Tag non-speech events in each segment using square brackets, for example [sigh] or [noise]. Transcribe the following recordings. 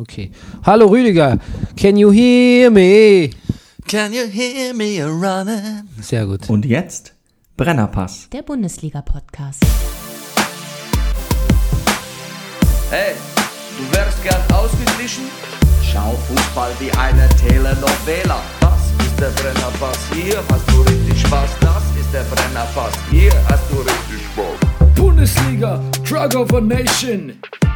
Okay. Hallo Rüdiger, can you hear me? Can you hear me running? Sehr gut. Und jetzt Brennerpass. Der Bundesliga-Podcast. Hey, du wärst gern ausgeglichen? Schau Fußball wie eine Telenovela. Das ist der Brennerpass, hier hast du richtig Spaß. Das ist der Brennerpass, hier hast du richtig Spaß. Bundesliga, Drug of a Nation.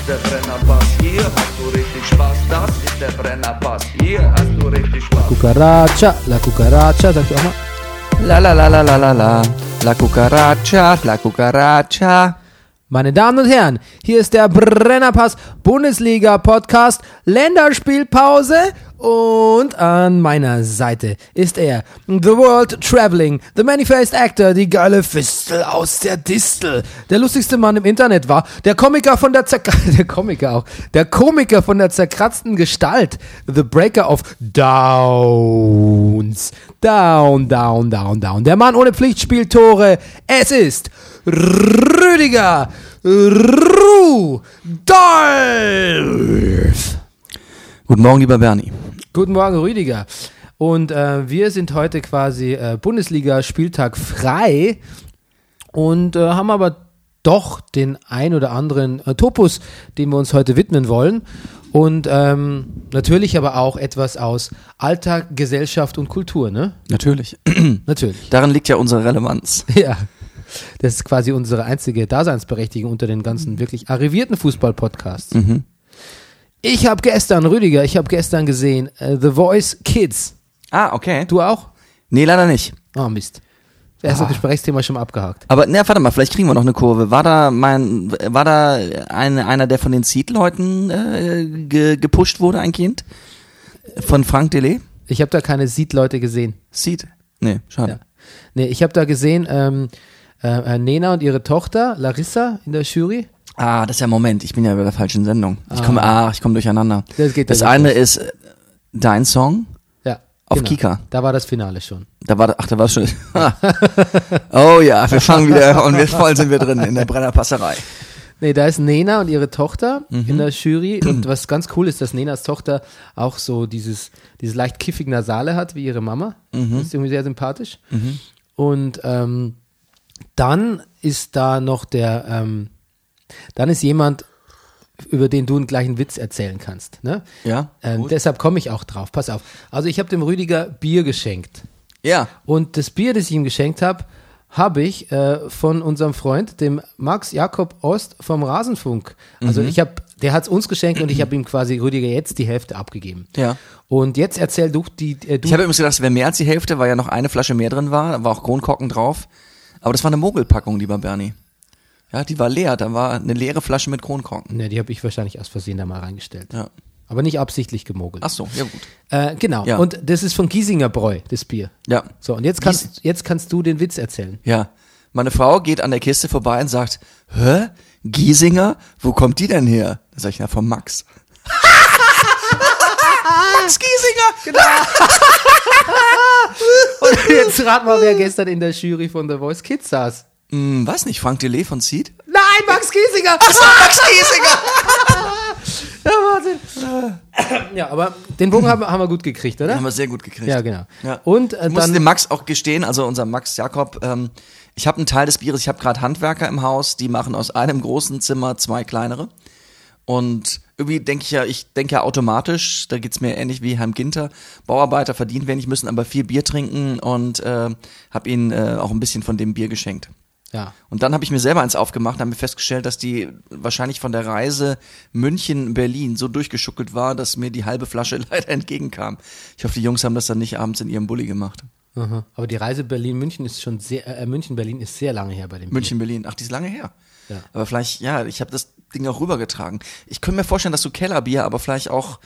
ist der Brennerpass, hier hast du richtig Spaß. Das ist der Brennerpass, hier hast du richtig Spaß. Cucaracha, la cucaracha, sagst du auch mal? La la la la la la la. La cucaracha, la cucaracha. Meine Damen und Herren, hier ist der Brennerpass Bundesliga Podcast Länderspielpause und an meiner Seite ist er, The World Traveling, The Many-Faced Actor, die geile Fistel aus der Distel. Der lustigste Mann im Internet war der Komiker von der Zerk [laughs] der Komiker auch, der Komiker von der zerkratzten Gestalt, The Breaker of Downs. Down, down, down, down. Der Mann ohne Pflichtspieltore. Es ist Rüdiger Rudolf. Guten Morgen, lieber Bernie. Guten Morgen, Rüdiger. Und äh, wir sind heute quasi äh, Bundesliga-Spieltag frei und äh, haben aber doch den ein oder anderen äh, Topus, dem wir uns heute widmen wollen. Und ähm, natürlich aber auch etwas aus Alltag, Gesellschaft und Kultur, ne? Natürlich. [clears throat] Natürlich. Darin liegt ja unsere Relevanz. [laughs] Ja. Das ist quasi unsere einzige Daseinsberechtigung unter den ganzen wirklich arrivierten Fußball-Podcasts. Mhm. Ich habe gestern, Rüdiger, ich habe gestern gesehen äh, The Voice Kids. Ah, okay. Du auch? Nee, leider nicht. Oh Mist. Das erste Gesprächsthema schon mal abgehakt. Aber na, warte mal, vielleicht kriegen wir noch eine Kurve. War da mein, war da ein, einer, der von den Seed-Leuten äh, ge, gepusht wurde, ein Kind? Von Frank Delay? Ich habe da keine Seed-Leute gesehen. Seed? Nee, schade. Ja. Nee, ich habe da gesehen ähm, äh, Nena und ihre Tochter Larissa in der Jury. Ah, das ist ja Moment, ich bin ja bei der falschen Sendung. Ich komme, ah, ich komme durcheinander. Das geht das da eine ist äh, dein Song. Ja. Auf Kika. Da war das Finale schon. Da war, ach, da war schon. [laughs] oh ja, wir fangen wieder [laughs] und wir voll sind wir drin in der Brennerpasserei. Nee, da ist Nena und ihre Tochter Mhm. in der Jury. Und was ganz cool ist, dass Nenas Tochter auch so dieses, dieses leicht kiffig Nasale hat, wie ihre Mama. Mhm. Das ist irgendwie sehr sympathisch. Und ähm, dann ist da noch der, ähm, dann ist jemand, über den du einen gleichen Witz erzählen kannst. Ne? Ja. Ähm, deshalb komme ich auch drauf. Pass auf. Also ich habe dem Rüdiger Bier geschenkt. Ja. Und das Bier, das ich ihm geschenkt habe, habe ich äh, von unserem Freund, dem Max Jakob Ost vom Rasenfunk. Also ich habe, der hat es uns geschenkt und ich habe ihm quasi Rüdiger jetzt die Hälfte abgegeben. Ja. Und jetzt erzähl du die. Äh, du Ich habe übrigens gedacht, es wäre mehr als die Hälfte, weil ja noch eine Flasche mehr drin war. Da war auch Kronkorken drauf. Aber das war eine Mogelpackung, lieber Bernie. Ja, die war leer. Da war eine leere Flasche mit Kronkorken. ne, die habe ich wahrscheinlich aus Versehen da mal reingestellt. Ja. Aber nicht absichtlich gemogelt. Ach so, ja gut. Äh, genau. Ja. Und das ist von Giesinger Bräu, das Bier. Ja. So, und jetzt kannst, jetzt kannst du den Witz erzählen. Ja. Meine Frau geht an der Kiste vorbei und sagt, hä? Giesinger? Wo kommt die denn her? Da sag ich, na, vom Max. [laughs] Max Giesinger! Genau. [laughs] Und jetzt rat mal, wer gestern in der Jury von The Voice Kids saß. Hm, weiß nicht, Frank Delay von Seed? Nein, Max Giesinger! Achso, Max Giesinger! [laughs] Ja, Wahnsinn. Ja, aber den Bogen haben, haben wir gut gekriegt, oder? Haben wir sehr gut gekriegt. Ja, genau. Ja. Und äh, Ich muss dem Max auch gestehen, also unser Max Jakob, ähm, ich habe einen Teil des Bieres, ich habe gerade Handwerker im Haus, die machen aus einem großen Zimmer zwei kleinere. Und irgendwie denke ich ja, ich denke ja automatisch, da geht's mir ähnlich wie Herrn Ginter, Bauarbeiter verdienen wenig, müssen aber viel Bier trinken und äh, habe ihnen äh, auch ein bisschen von dem Bier geschenkt. Ja. Und dann habe ich mir selber eins aufgemacht und habe mir festgestellt, dass die wahrscheinlich von der Reise München-Berlin so durchgeschuckelt war, dass mir die halbe Flasche [laughs] leider entgegenkam. Ich hoffe, die Jungs haben das dann nicht abends in ihrem Bulli gemacht. Aha. Aber die Reise Berlin-München ist schon sehr, äh, München-Berlin ist sehr lange her bei dem. München-Berlin, ach, die ist lange her. Ja. Aber vielleicht, ja, ich habe das Ding auch rübergetragen. Ich könnte mir vorstellen, dass so Kellerbier, aber vielleicht auch,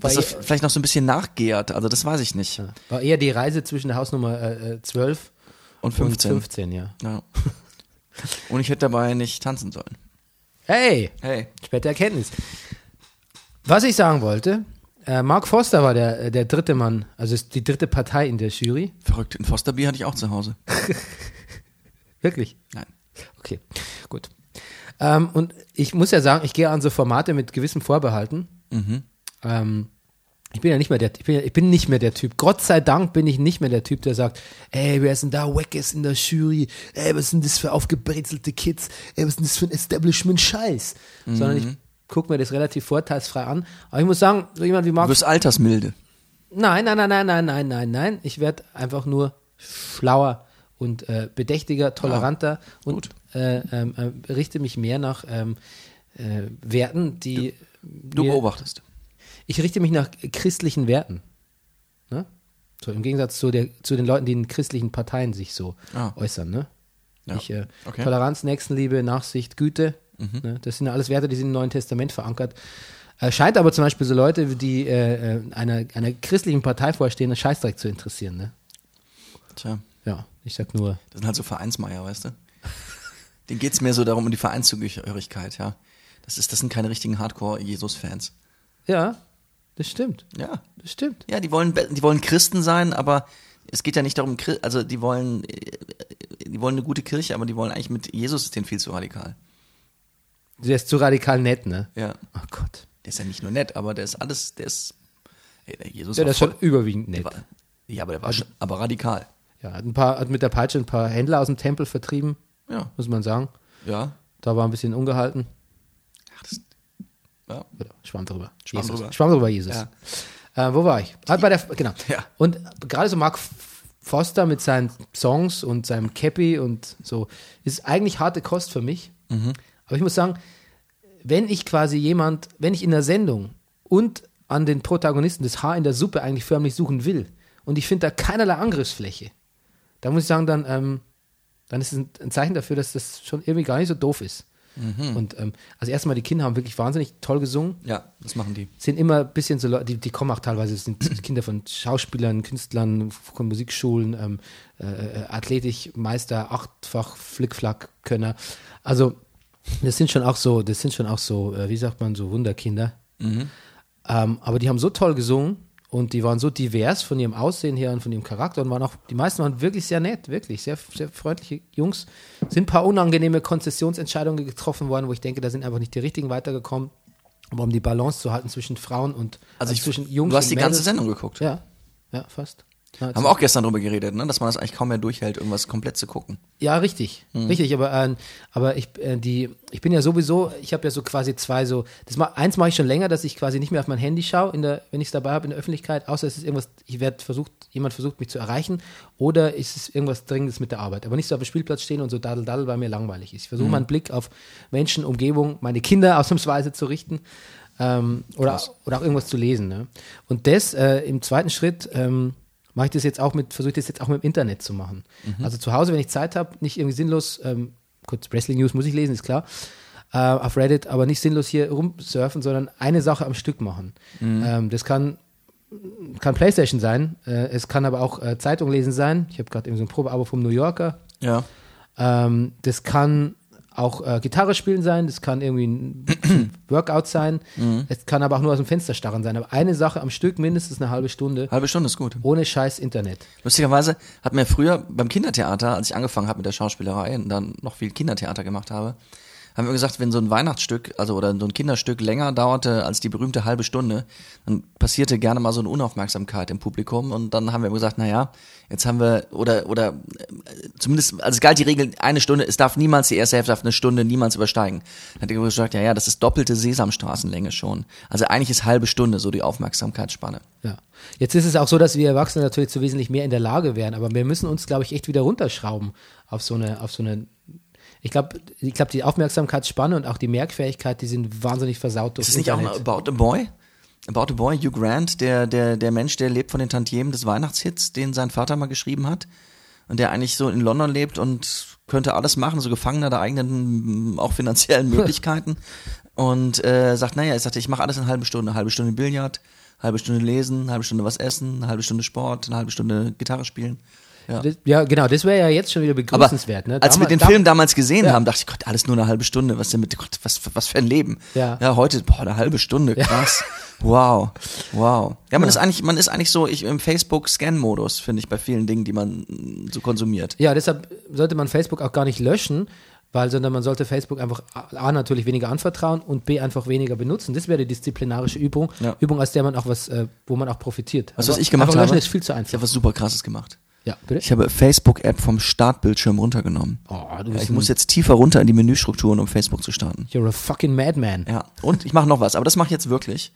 dass das vielleicht noch so ein bisschen nachgärt. Also das weiß ich nicht. Ja. War eher die Reise zwischen der Hausnummer äh, äh, 12 Und 15. und 15, ja. Ja. [laughs] Und ich hätte dabei nicht tanzen sollen. Hey, Hey. späte Erkenntnis. Was ich sagen wollte, äh, Mark Foster war der, äh, der dritte Mann, also ist die dritte Partei in der Jury. Verrückt. Ein Fosterbier hatte ich auch zu Hause. [laughs] Wirklich? Nein. Okay, gut. Ähm, und ich muss ja sagen, ich gehe an so Formate mit gewissem Vorbehalten. Ähm, ich bin ja nicht mehr der, ich bin, ja- ich bin nicht mehr der Typ. Gott sei Dank bin ich nicht mehr der Typ, der sagt, ey, wer ist denn da Wackes in der Jury? Ey, was sind das für aufgebrezelte Kids? Ey, was ist denn das für ein Establishment-Scheiß? Sondern ich gucke mir das relativ vorteilsfrei an. Aber ich muss sagen, so jemand wie Du Mark wirst altersmilde. Nein, nein, nein, nein, nein, nein, nein, nein. Ich werde einfach nur schlauer und äh, bedächtiger, toleranter und äh, ähm, äh, richte mich mehr nach ähm, äh, Werten, die. Du mir- beobachtest. Ich richte mich nach christlichen Werten. Ne? So im Gegensatz zu, der, zu den Leuten, die in christlichen Parteien sich so Ah. äußern. Ne? Ja. Ich, äh, Okay. Mhm. Toleranz, Nächstenliebe, Nachsicht, Güte. Ne? Das sind ja alles Werte, die sind im Neuen Testament verankert. Äh, scheint aber zum Beispiel so Leute, die äh, äh, einer, einer christlichen Partei vorstehen, Scheißdreck zu interessieren. Ne? Tja, Ja, ich sag nur. das sind halt so Vereinsmeier, weißt du? Denen geht's mehr so darum, um die Vereinszugehörigkeit, ja. Das, ist, das sind keine richtigen Hardcore-Jesus-Fans. Ja, das stimmt. Ja. Das stimmt. Ja, die wollen, die wollen Christen sein, aber es geht ja nicht darum, also die wollen, äh, die wollen eine gute Kirche, aber die wollen eigentlich mit Jesus ist denen viel zu radikal. Der ist zu radikal nett, ne? Ja. Oh Gott. Der ist ja nicht nur nett, aber der ist alles, der ist, ey, der Jesus Ja, der ist schon überwiegend nett. war, ja, aber der war schon, aber radikal. Ja, hat, ein paar, hat mit der Peitsche ein paar Händler aus dem Tempel vertrieben, Ja. muss man sagen. Ja. Da war ein bisschen ungehalten. Ach, das, ja. Schwamm drüber. Schwamm Jesus. drüber. Schwamm drüber, Jesus. Ja. Äh, wo war ich? Ah, bei der, genau. Ja. Und gerade so Mark Foster mit seinen Songs und seinem Cappy und so ist eigentlich harte Kost für mich. Mhm. Aber ich muss sagen, wenn ich quasi jemand, wenn ich in der Sendung und an den Protagonisten das Haar in der Suppe eigentlich förmlich suchen will und ich finde da keinerlei Angriffsfläche, da muss ich sagen, dann, ähm, dann ist es ein Zeichen dafür, dass das schon irgendwie gar nicht so doof ist. Mhm. Und ähm, also erstmal, die Kinder haben wirklich wahnsinnig toll gesungen ja, das machen die. sind immer ein bisschen so Leute, die, die kommen auch teilweise, es sind [clears throat] Kinder von Schauspielern, Künstlern, von Musikschulen, ähm, äh, äh, Athletikmeister, achtfach Flickflack-Könner. Also das sind schon auch so, das sind schon auch so, äh, wie sagt man, so Wunderkinder. Ähm, aber die haben so toll gesungen und die waren so divers von ihrem Aussehen her und von ihrem Charakter und waren auch, die meisten waren wirklich sehr nett, wirklich, sehr, sehr freundliche Jungs. Sind ein paar unangenehme Konzessionsentscheidungen getroffen worden, wo ich denke, da sind einfach nicht die richtigen weitergekommen. Aber um die Balance zu halten zwischen Frauen und Also ich, zwischen Jungs du hast die ganze Mädels. Sendung geguckt. Ja, ja, fast. Ja, Haben wir auch gestern drüber geredet, ne? dass man das eigentlich kaum mehr durchhält, irgendwas komplett zu gucken. Ja, richtig, Mhm. richtig. Aber, äh, aber ich, äh, die, ich bin ja sowieso, ich habe ja so quasi zwei so. Das ma, eins mache ich schon länger, dass ich quasi nicht mehr auf mein Handy schaue, in der, wenn ich es dabei habe in der Öffentlichkeit, außer es ist irgendwas, ich werde versucht, jemand versucht mich zu erreichen, oder ist es irgendwas Dringendes mit der Arbeit. Aber nicht so auf dem Spielplatz stehen und so daddel daddel, weil mir langweilig ist. Ich Mhm. versuche meinen Blick auf Menschen, Umgebung, meine Kinder [laughs] ausnahmsweise zu richten. Ähm, oder, oder auch irgendwas zu lesen. Ne? Und das äh, im zweiten Schritt ähm, mache ich das jetzt auch mit, versuche ich das jetzt auch mit dem Internet zu machen. Also zu Hause, wenn ich Zeit habe, nicht irgendwie sinnlos, ähm, kurz Wrestling News muss ich lesen, ist klar, äh, auf Reddit, aber nicht sinnlos hier rumsurfen, sondern eine Sache am Stück machen. Ähm, das kann kann Playstation sein, äh, es kann aber auch äh, Zeitung lesen sein. Ich habe gerade eben so ein Probeabo vom New Yorker. Ja. Ähm, das kann auch äh, Gitarre spielen sein, das kann irgendwie ein [clears throat] Workout sein, es kann aber auch nur aus dem Fenster starren sein. Aber eine Sache am Stück, mindestens eine halbe Stunde, Halbe Stunde ist gut. ohne scheiß Internet. Lustigerweise hat mir früher beim Kindertheater, als ich angefangen habe mit der Schauspielerei und dann noch viel Kindertheater gemacht habe, haben wir gesagt, wenn so ein Weihnachtsstück, also oder so ein Kinderstück länger dauerte als die berühmte halbe Stunde, dann passierte gerne mal so eine Unaufmerksamkeit im Publikum und dann haben wir gesagt, na ja, jetzt haben wir oder oder äh, zumindest also es galt die Regel eine Stunde, es darf niemals die erste Hälfte darf eine Stunde niemals übersteigen. Dann hat er gesagt, ja ja, das ist doppelte Sesamstraßenlänge schon. Also eigentlich ist halbe Stunde so die Aufmerksamkeitsspanne. Ja. Jetzt ist es auch so, dass wir Erwachsene natürlich zu wesentlich mehr in der Lage wären, aber wir müssen uns, glaube ich, echt wieder runterschrauben auf so eine, auf so eine. Ich glaube, ich glaube, die Aufmerksamkeitsspanne und auch die Merkfähigkeit, die sind wahnsinnig versaut durch Ist es nicht auch ein. About a Boy? About a Boy, Hugh Grant, der, der, der Mensch, der lebt von den Tantiemen des Weihnachtshits, den sein Vater mal geschrieben hat. Und der eigentlich so in London lebt und könnte alles machen, so Gefangener der eigenen, auch finanziellen [laughs] Möglichkeiten. Und äh, sagt, naja, ich sagte, ich mache alles in einer halben Stunde. Eine halbe Stunde Billard, halbe Stunde lesen, eine halbe Stunde was essen, eine halbe Stunde Sport, eine halbe Stunde Gitarre spielen. Ja. Das, ja, genau, das wäre ja jetzt schon wieder begrüßenswert. ne? als wir den Film damals gesehen Ja. haben, dachte ich, Gott, alles nur eine halbe Stunde. Was denn mit Gott, was, was für ein Leben? Ja. ja heute, boah, eine halbe Stunde, krass. Wow, wow. Ja, man ist eigentlich, man ist eigentlich so ich, im Facebook-Scan-Modus, finde ich, bei vielen Dingen, die man mm, so konsumiert. Ja, deshalb sollte man Facebook auch gar nicht löschen, weil, sondern man sollte Facebook einfach A, natürlich weniger anvertrauen und B einfach weniger benutzen. Das wäre die disziplinarische Übung, Ja. Übung, aus der man auch was, äh, wo man auch profitiert. Weißt du, was ich gemacht löschen habe? ist viel zu Ich einfach. habe was super krasses gemacht. Ja, bitte? Ich habe Facebook-App vom Startbildschirm runtergenommen. oh, du Ja, bist ich muss jetzt tiefer runter in die Menüstrukturen, um Facebook zu starten. you're a fucking madman. Ja, und ich mache noch was, aber das mache ich jetzt wirklich.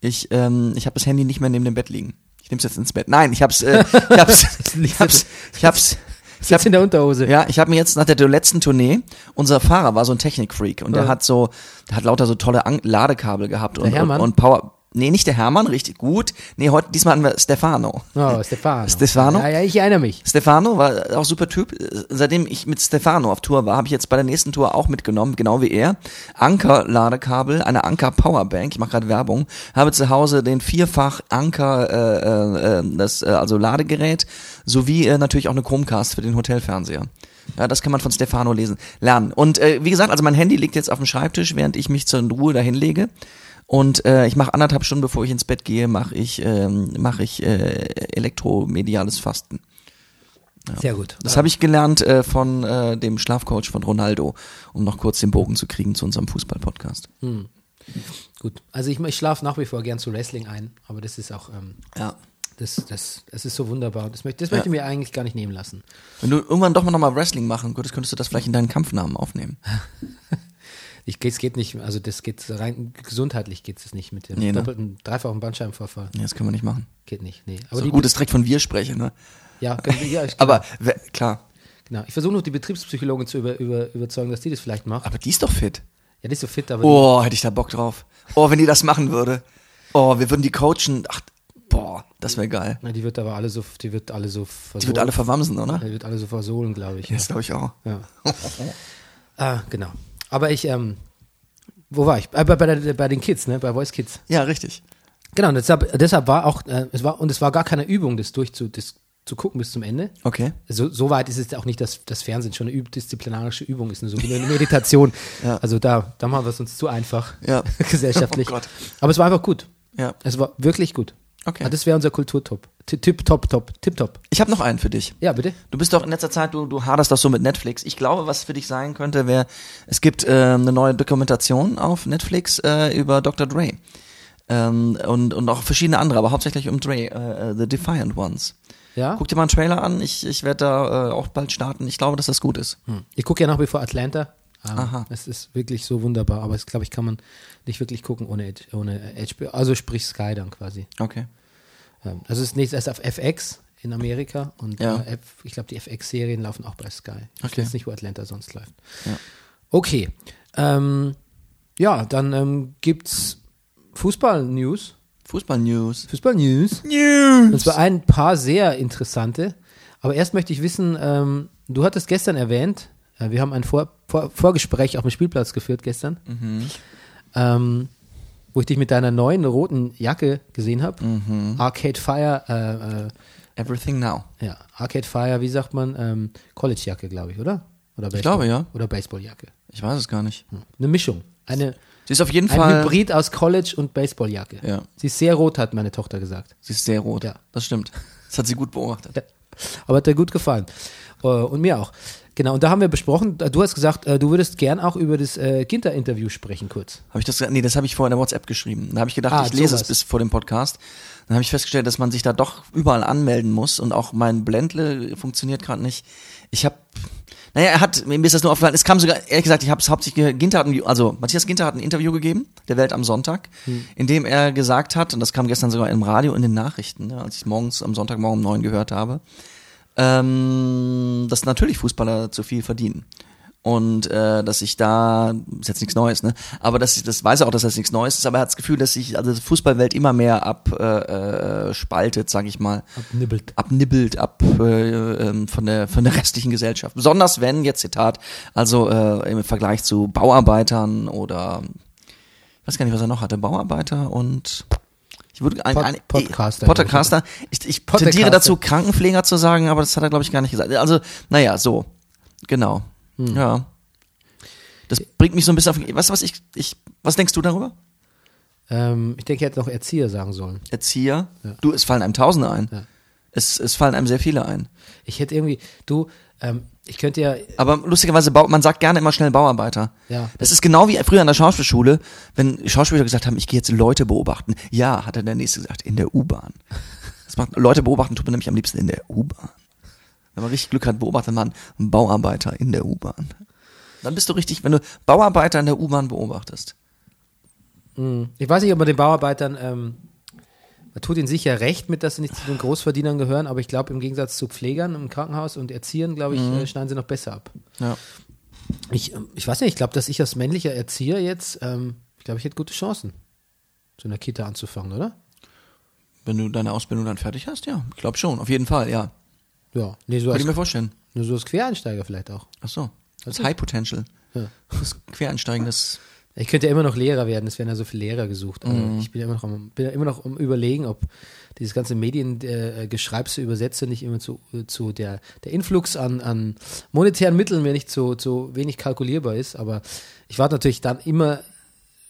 Ich, ähm, ich habe das Handy nicht mehr neben dem Bett liegen. Ich nehme es jetzt ins Bett. Nein, ich hab's, äh, [laughs] ich hab's, ich hab's, ich hab's, [laughs] ich Sitzt in der Unterhose. ja, ich habe mir jetzt nach der letzten Tournee, unser Fahrer war so ein Technikfreak und der Ja. hat so, der hat lauter so tolle An Ladekabel gehabt und, und, und Power. Nee, nicht der Hermann, richtig gut. Nee, heute, diesmal hatten wir Stefano. Oh, Stefano. Stefano? Ja, ja, ich erinnere mich. Stefano war auch super Typ. Seitdem ich mit Stefano auf Tour war, habe ich jetzt bei der nächsten Tour auch mitgenommen, genau wie er. Anker-Ladekabel, eine Anker-Powerbank. Ich mache gerade Werbung. Habe zu Hause den vierfach Anker, äh, äh, das äh, also Ladegerät, sowie äh, natürlich auch eine Chromecast für den Hotelfernseher. Ja, das kann man von Stefano lesen, lernen. Und äh, wie gesagt, also mein Handy liegt jetzt auf dem Schreibtisch, während ich mich zur Ruhe dahin lege. Und äh, ich mache anderthalb Stunden, bevor ich ins Bett gehe, mache ich, ähm, mache ich äh, elektromediales Fasten. Sehr gut. Das habe ich gelernt äh, von äh, dem Schlafcoach von Ronaldo, um noch kurz den Bogen zu kriegen zu unserem Fußball-Podcast. Gut. Also ich, ich schlafe nach wie vor gern zu Wrestling ein, aber das ist auch, ähm, Ja. das, das, das ist so wunderbar. Das möchte, das möchte ich mir eigentlich gar nicht nehmen lassen. Wenn du irgendwann doch mal nochmal Wrestling machen könntest, könntest du das vielleicht in deinen Kampfnamen aufnehmen. [laughs] Ich, es geht nicht, also das geht rein gesundheitlich geht es nicht mit dem Nee, ne? doppelten, dreifachen Bandscheibenvorfall. Nee, das können wir nicht machen. Geht nicht, nee. Aber Aber die, gut, dass direkt von wir sprechen, ne? ja, können wir- ja, [laughs] ich, Aber wer- klar, genau. Ich versuche noch die Betriebspsychologin zu über, über, überzeugen, dass die das vielleicht macht. aber die ist doch fit. Ja, die ist so fit, aber Oh, hätte ich da Bock drauf. Oh, wenn die das machen würde. Oh, wir würden die coachen. Ach, boah, das wäre geil. die, na, die wird aber alle so, die wird alle so Die versohlen. wird alle verwamsen, oder? die wird alle so versohlen, glaube ich. Das glaube ich auch. Ja. [laughs] ah, genau. Aber ich, ähm, wo war ich? Äh, bei, bei, der, bei den Kids, ne? Bei Voice Kids. Ja, richtig. Genau, und deshalb, deshalb war auch, äh, es war, und es war gar keine Übung, das durchzu, das zu gucken bis zum Ende. Okay. So, so weit ist es auch nicht, dass das Fernsehen schon eine üb disziplinarische Übung ist, eine, so wie eine Meditation. [laughs] Ja. Also da, da machen wir es uns zu einfach, Ja. [laughs] gesellschaftlich. Oh Gott. Aber es war einfach gut. Ja. Es war wirklich gut. Okay. Ah, Das wäre unser Kulturtop. Ti- Tipp, top, top, tip, top. Ich habe noch einen für dich. Ja, bitte. Du bist doch in letzter Zeit, du, du haderst doch so mit Netflix. Ich glaube, was für dich sein könnte, wäre, es gibt äh, eine neue Dokumentation auf Netflix äh, über Dr. Dre. Ähm, und, und auch verschiedene andere, aber hauptsächlich um Dre, äh, äh, The Defiant Ones. Ja. Guck dir mal einen Trailer an, ich, ich werde da äh, auch bald starten. Ich glaube, dass das gut ist. Hm. Ich gucke ja nach wie vor Atlanta. Ähm, Aha. Es ist wirklich so wunderbar, aber es glaube ich kann man nicht wirklich gucken ohne, H- ohne HBO. Also sprich Sky dann quasi. Okay. Ähm, Also es ist nächstes erst auf FX in Amerika und Ja. äh, ich glaube die FX-Serien laufen auch bei Sky. Ich Okay. weiß nicht, wo Atlanta sonst läuft. Ja. Okay. Ähm, ja, dann ähm, gibt's Fußball-News. Fußball-News. Fußball-News. News! Und zwar ein paar sehr interessante. Aber erst möchte ich wissen, ähm, du hattest gestern erwähnt, äh, wir haben ein Vor Vor Vorgespräch auf dem Spielplatz geführt gestern, ähm, wo ich dich mit deiner neuen roten Jacke gesehen habe. Arcade Fire, äh, äh, Everything Now. ja, Arcade Fire, wie sagt man? Ähm, College-Jacke, glaube ich, oder? Oder Baseball, glaube, ja. Oder Baseballjacke. Ich weiß es gar nicht. Eine Mischung. Eine, Sie ist auf jeden ein Fall. Hybrid aus College und Baseballjacke. Ja. Sie ist sehr rot, hat meine Tochter gesagt. Sie ist sehr rot. Ja. Das stimmt. Das hat sie gut beobachtet. Ja. Aber hat dir gut gefallen. Äh, und mir auch. Genau, und da haben wir besprochen, äh, du hast gesagt, äh, du würdest gern auch über das äh, Ginter-Interview sprechen, kurz. Habe ich das? Nee, das habe ich vorher in der WhatsApp geschrieben. Da habe ich gedacht, Ah, ich lese sowas. es bis vor dem Podcast. Dann habe ich festgestellt, dass man sich da doch überall anmelden muss und auch mein Blendle funktioniert gerade nicht. Ich habe, naja, er hat, mir ist das nur aufgefallen, es kam sogar, ehrlich gesagt, ich habe es hauptsächlich, Ginter hat ein, also Matthias Ginter hat ein Interview gegeben, der Welt am Sonntag, in dem er gesagt hat, und das kam gestern sogar im Radio in den Nachrichten, ne, als ich morgens am Sonntagmorgen um neun gehört habe, ähm, dass natürlich Fußballer zu viel verdienen. Und äh, dass ich da, ist jetzt nichts Neues, ne? Aber dass ich, das weiß er auch, dass das nichts Neues ist, aber er hat das Gefühl, dass sich also die Fußballwelt immer mehr abspaltet, äh, äh, spaltet, sag ich mal. Abnibbelt. Abnibbelt ab äh, ähm, von der von der restlichen Gesellschaft. Besonders wenn, jetzt Zitat, also äh, im Vergleich zu Bauarbeitern oder ich weiß gar nicht, was er noch hatte, Bauarbeiter und ich würde ein, Pod- ein, Podcaster, Podcaster. Ich, ich Podcaster. tendiere dazu, Krankenpfleger zu sagen, aber das hat er, glaube ich, gar nicht gesagt. Also, naja, so. Genau. Hm. Ja. Das bringt mich so ein bisschen auf. Weißt du, was ich, ich, was denkst du darüber? Ähm, ich denke, er hätte noch Erzieher sagen sollen. Erzieher? Du, es fallen einem Tausende ein. Ja. Es, es fallen einem sehr viele ein. Ich hätte irgendwie, du, ähm, ich könnte ja, Aber lustigerweise, man sagt gerne immer schnell Bauarbeiter. Ja. Das ist genau wie früher an der Schauspielschule, wenn Schauspieler gesagt haben, ich gehe jetzt Leute beobachten. Ja, hat er der Nächste gesagt, in der U-Bahn. Das macht, Leute beobachten tut man nämlich am liebsten in der U-Bahn. Wenn man richtig Glück hat, beobachtet man einen Bauarbeiter in der U-Bahn. Dann bist du richtig, wenn du Bauarbeiter in der U-Bahn beobachtest. ich weiß nicht, ob man den Bauarbeitern, ähm, man tut ihnen sicher recht mit, dass sie nicht zu den Großverdienern gehören, aber ich glaube, im Gegensatz zu Pflegern im Krankenhaus und Erziehern, glaube ich, äh, schneiden sie noch besser ab. Ja. Ich, ähm, ich weiß nicht, ich glaube, dass ich als männlicher Erzieher jetzt, ähm, ich glaube, ich hätte gute Chancen, so in der Kita anzufangen, oder? Wenn du deine Ausbildung dann fertig hast, ja, ich glaube schon, auf jeden Fall, ja. Ja, nee, so Könnte ich mir vorstellen. nur so als Quereinsteiger vielleicht auch. Ach so. Das High Potential. Ja. Das Quereinsteigen, das Ich könnte ja immer noch Lehrer werden, es werden ja so viele Lehrer gesucht. Also Mhm. ich bin ja immer noch am, bin ja immer noch am überlegen, ob dieses ganze Mediengeschreibse Übersetze nicht immer zu, zu der, der Influx an, an monetären Mitteln mir nicht zu, zu wenig kalkulierbar ist. Aber ich warte natürlich dann immer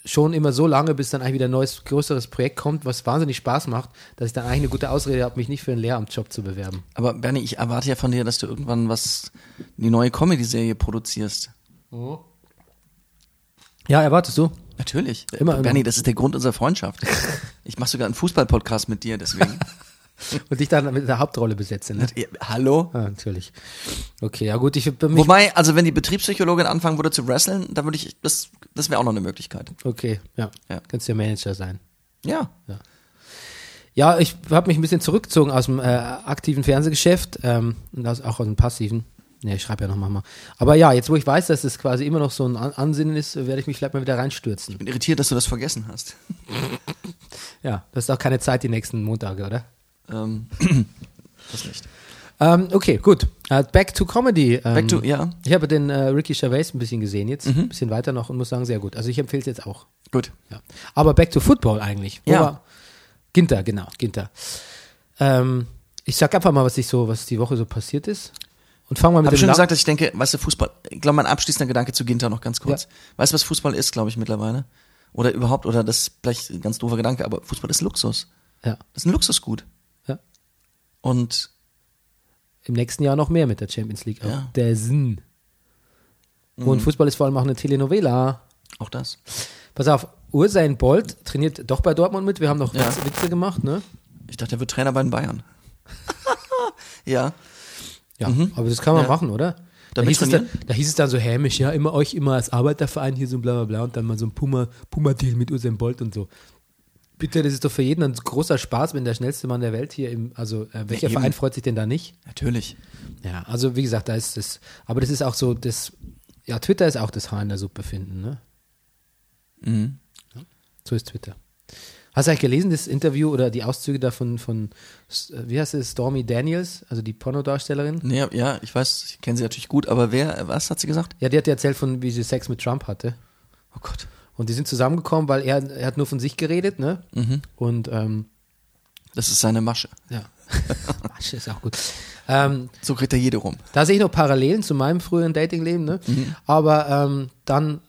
schon immer so lange, bis dann eigentlich wieder ein neues, größeres Projekt kommt, was wahnsinnig Spaß macht, dass ich dann eigentlich eine gute Ausrede habe, mich nicht für einen Lehramtsjob zu bewerben. Aber Bernie, ich erwarte ja von dir, dass du irgendwann was, die neue Comedy-Serie produzierst. Ja, erwartest du? Natürlich. Immer, immer. Bernie, das ist der Grund unserer Freundschaft. [laughs] Ich mache sogar einen Fußball-Podcast mit dir, deswegen. [laughs] Und dich dann mit der Hauptrolle besetze, ne? Ja, Hallo? Ja, natürlich. Okay, ja gut, ich mich. Wobei, also wenn die Betriebspsychologin anfangen würde zu wresteln, da würde ich, das, das wäre auch noch eine Möglichkeit. Okay, ja. Ja. Kannst ja Manager sein. Ja. Ja, ich habe mich ein bisschen zurückgezogen aus dem äh, aktiven Fernsehgeschäft ähm, und aus, auch aus dem passiven. Ja, ich schreibe ja noch mal. Aber ja, jetzt wo ich weiß, dass es quasi immer noch so ein An Ansinnen ist, werde ich mich vielleicht mal wieder reinstürzen. Bin irritiert, dass du das vergessen hast. [laughs] Ja, das ist auch keine Zeit die nächsten Montage, oder? Ähm, [clears throat] das nicht. Ähm, okay, gut. Äh, back to Comedy. Ähm, Back to, ja, Ich habe den äh, Ricky Gervais ein bisschen gesehen jetzt, ein bisschen weiter noch und muss sagen, sehr gut. Also ich empfehle es jetzt auch. gut. Ja. Aber back to Football eigentlich. Wo Ja. war- Ginter, genau, Ginter. Ähm, ich sag einfach mal, was ich so, was die Woche so passiert ist. Und fangen wir mit Habe dem schon Lang- gesagt, dass ich denke, weißt du, Fußball, ich glaube, mein abschließender Gedanke zu Ginter noch ganz kurz. Weißt du, was Fußball ist, glaube ich, mittlerweile? Oder überhaupt, oder das ist vielleicht ein ganz doofer Gedanke, aber Fußball ist Luxus. Ja, Das ist ein Luxusgut. ja. Und Im nächsten Jahr noch mehr mit der Champions League. Ja. Der Sinn. Mhm. Und Fußball ist vor allem auch eine Telenovela. auch das. Pass auf, Ursein Bolt trainiert doch bei Dortmund mit. Wir haben noch Ja. Witze, Witze gemacht, ne? Ich dachte, er wird Trainer bei den Bayern. [laughs] ja. Ja, aber das kann man Mhm. Ja. machen, oder? Da hieß, es dann, da hieß es dann so hämisch, ja, immer euch immer als Arbeiterverein hier so bla bla bla und dann mal so ein Puma, Puma-Deal mit Usain Bolt und so. Bitte, das ist doch für jeden ein großer Spaß, wenn der schnellste Mann der Welt hier im, also äh, welcher eben. Verein freut sich denn da nicht? Natürlich. Ja, also wie gesagt, da ist das, aber das ist auch so, das, ja, Twitter ist auch das Haar in der Suppe finden, ne? Mhm. So ist Twitter. Hast du eigentlich gelesen, das Interview oder die Auszüge davon von, wie heißt es, Stormy Daniels, also die Pornodarstellerin? Nee, ja, ich weiß, ich kenne sie natürlich gut, aber wer, was hat sie gesagt? Ja, die hat ja erzählt von, wie sie Sex mit Trump hatte. Oh Gott. Und die sind zusammengekommen, weil er, er hat nur von sich geredet, ne? Mhm. Und ähm, Das ist seine Masche. ja, [laughs] Masche ist auch gut. Ähm, So kriegt er jede rum. da sehe ich noch Parallelen zu meinem früheren Datingleben, ne? Aber ähm, dann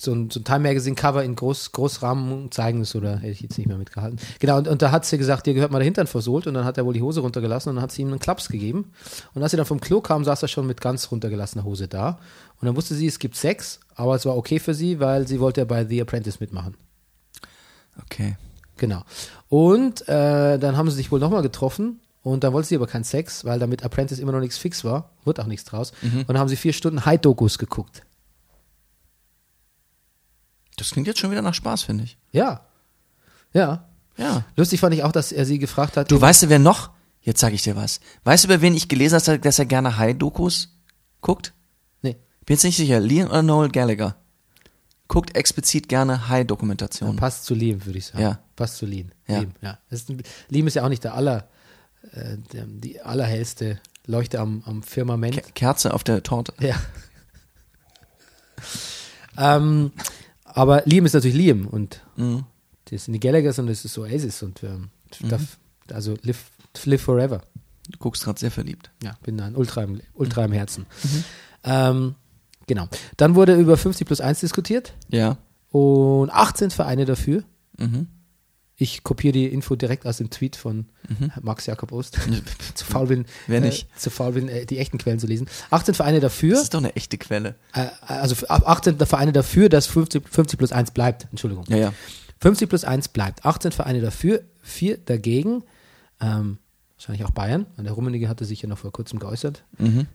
so ein, so ein Time Magazine Cover in Groß, Großrahmen zeigen ist oder hätte ich jetzt nicht mehr mitgehalten. Genau, und, und da hat sie gesagt, dir gehört mal der Hintern versohlt und dann hat er wohl die Hose runtergelassen und dann hat sie ihm einen Klaps gegeben. Und als sie dann vom Klo kam, saß er schon mit ganz runtergelassener Hose da. Und dann wusste sie, es gibt Sex, aber es war okay für sie, weil sie wollte ja bei The Apprentice mitmachen. Okay. Genau. Und äh, dann haben sie sich wohl nochmal getroffen und dann wollte sie aber keinen Sex, weil damit Apprentice immer noch nichts fix war. Wird auch nichts draus. Und dann haben sie vier Stunden High-Dokus geguckt. Das klingt jetzt schon wieder nach Spaß, finde ich. Ja. Ja. Ja. Lustig fand ich auch, dass er sie gefragt hat. Du weißt wer noch? Jetzt sage ich dir was. Weißt du, über wen ich gelesen habe, dass er gerne High-Dokus guckt? Nee. Bin jetzt nicht sicher. Liam oder Noel Gallagher? Guckt explizit gerne High-Dokumentationen. Passt zu Liam, würde ich sagen. Ja. Passt zu Liam. Ja. Liam, ja. Ist Liam ist ja auch nicht der aller, äh, der, die allerhellste Leuchte am, am Firmament. Ke- Kerze auf der Torte. Ja. [laughs] ähm, aber Liam ist natürlich Liam und Mhm. das sind die Gallaghers und das ist Oasis und ähm, Mhm. darf, also live, live forever. Du guckst gerade sehr verliebt. Ja, bin da ein Ultra im, Ultra im Herzen. Mhm. Ähm, genau. Dann wurde über 50 plus 1 diskutiert Ja. und 18 Vereine dafür. Mhm. Ich kopiere die Info direkt aus dem Tweet von Max Jakob Ost. [laughs] zu faul bin, Wer nicht? Äh, zu faul bin, äh, die echten Quellen zu lesen. 18 Vereine dafür. Das ist doch eine echte Quelle. Äh, also f- ab 18 Vereine dafür, dass 50, 50 plus 1 bleibt. Entschuldigung. Ja, ja. 50 plus 1 bleibt. 18 Vereine dafür, 4 dagegen. Ähm, wahrscheinlich auch Bayern. Der Rummenigge hatte sich ja noch vor kurzem geäußert. Mhm.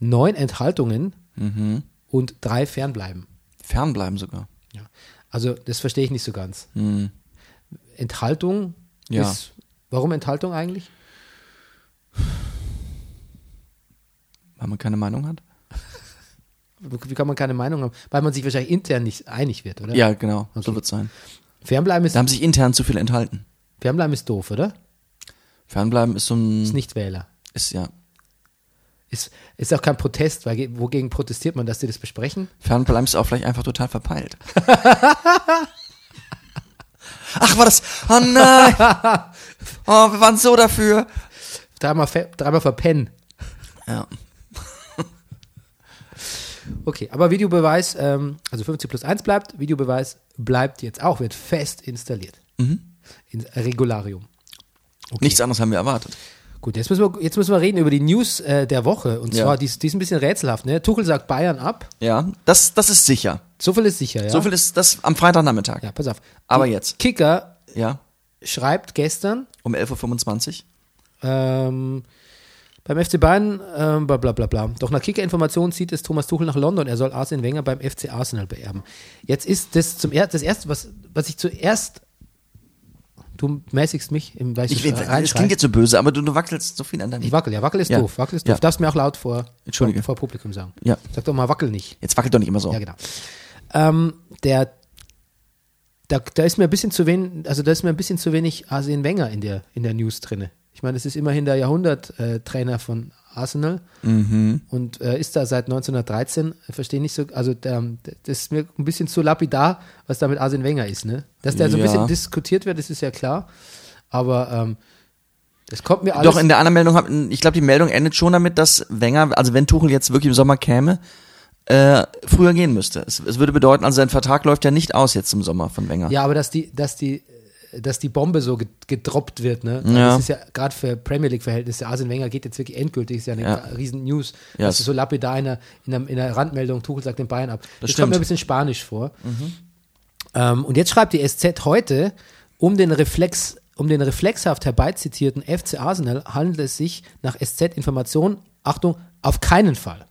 Neun Enthaltungen Mhm. und drei Fernbleiben. Fernbleiben sogar. Ja. Also das verstehe ich nicht so ganz. Mhm. Enthaltung Ja. ist. Warum Enthaltung eigentlich? Weil man keine Meinung hat? [laughs] Wie kann man keine Meinung haben? Weil man sich wahrscheinlich intern nicht einig wird, oder? Ja, genau. Okay. So wird es sein. Fernbleiben ist, Da haben sich intern zu viel enthalten. Fernbleiben ist doof, oder? Fernbleiben ist so ein. Ist nicht Wähler. Ist ja. Ist, ist auch kein Protest, weil ge- wogegen protestiert man, dass die das besprechen? Fernbleiben ist auch vielleicht einfach total verpeilt. [laughs] Ach, war das. Oh nein! [laughs] Oh, wir waren so dafür. Dreimal, dreimal verpennen. Ja. [laughs] Okay, aber Videobeweis, ähm, also 50 plus 1 bleibt, Videobeweis bleibt jetzt auch, wird fest installiert. Mhm. Ins Regularium. Nichts anderes haben wir erwartet. Gut, jetzt müssen wir, jetzt müssen wir reden über die News äh, der Woche. Und Ja. zwar, die, ist- die ist ein bisschen rätselhaft. Ne? Tuchel sagt Bayern ab. Ja, das, das ist sicher. So viel ist sicher, ja. So viel ist das am Freitagnachmittag. Ja, pass auf. Aber Die jetzt. Kicker Ja. schreibt gestern Um 11.25 Uhr. ähm, beim FC Bayern, ähm, bla bla bla bla. Doch nach Kicker-Informationen zieht es Thomas Tuchel nach London. Er soll Arsene Wenger beim FC Arsenal beerben. Jetzt ist das zum er das erste, was, was ich zuerst. Du mäßigst mich im weil Ich, reinschrei. klingt jetzt so böse, aber du, du wackelst so viel an deinem. Ich wackel, ja, wackel ist Ja. doof. Wackel ist Ja. doof. Darfst mir auch laut vor, Entschuldige. vor Publikum sagen. Ja. Sag doch mal, wackel nicht. Jetzt wackelt doch nicht immer so. Ja, genau. Ähm, der, da, da ist mir ein bisschen zu wenig, also da ist mir ein bisschen zu wenig Arsene Wenger in der, in der News drinne. Ich meine, das ist immerhin der Jahrhundert-Trainer von Arsenal Mhm. und äh, ist da seit 1913. Ich Verstehe nicht so, also der, das ist mir ein bisschen zu lapidar, was da mit Arsene Wenger ist, ne? Dass der so ein bisschen diskutiert wird, das ist ja klar. Aber ähm, das kommt mir alles. Doch, in der anderen Meldung, ich glaube, die Meldung endet schon damit, dass Wenger, also wenn Tuchel jetzt wirklich im Sommer käme, äh, früher gehen müsste. Es, es würde bedeuten, also sein Vertrag läuft ja nicht aus jetzt im Sommer von Wenger. Ja, aber dass die, dass die, dass die Bombe so ge- gedroppt wird, ne? Ja. Das ist ja gerade für Premier League-Verhältnisse. Arsene Wenger geht jetzt wirklich endgültig, ist ja eine Ja. riesen News. Ja, das ist so lapidar in der, in der, in der Randmeldung, Tuchel sagt den Bayern ab. Das, stimmt. kommt mir ein bisschen spanisch vor. Ähm, und jetzt schreibt die SZ heute, um den Reflex, um den reflexhaft herbeizitierten FC Arsenal handelt es sich nach SZ-Information, Achtung, auf keinen Fall.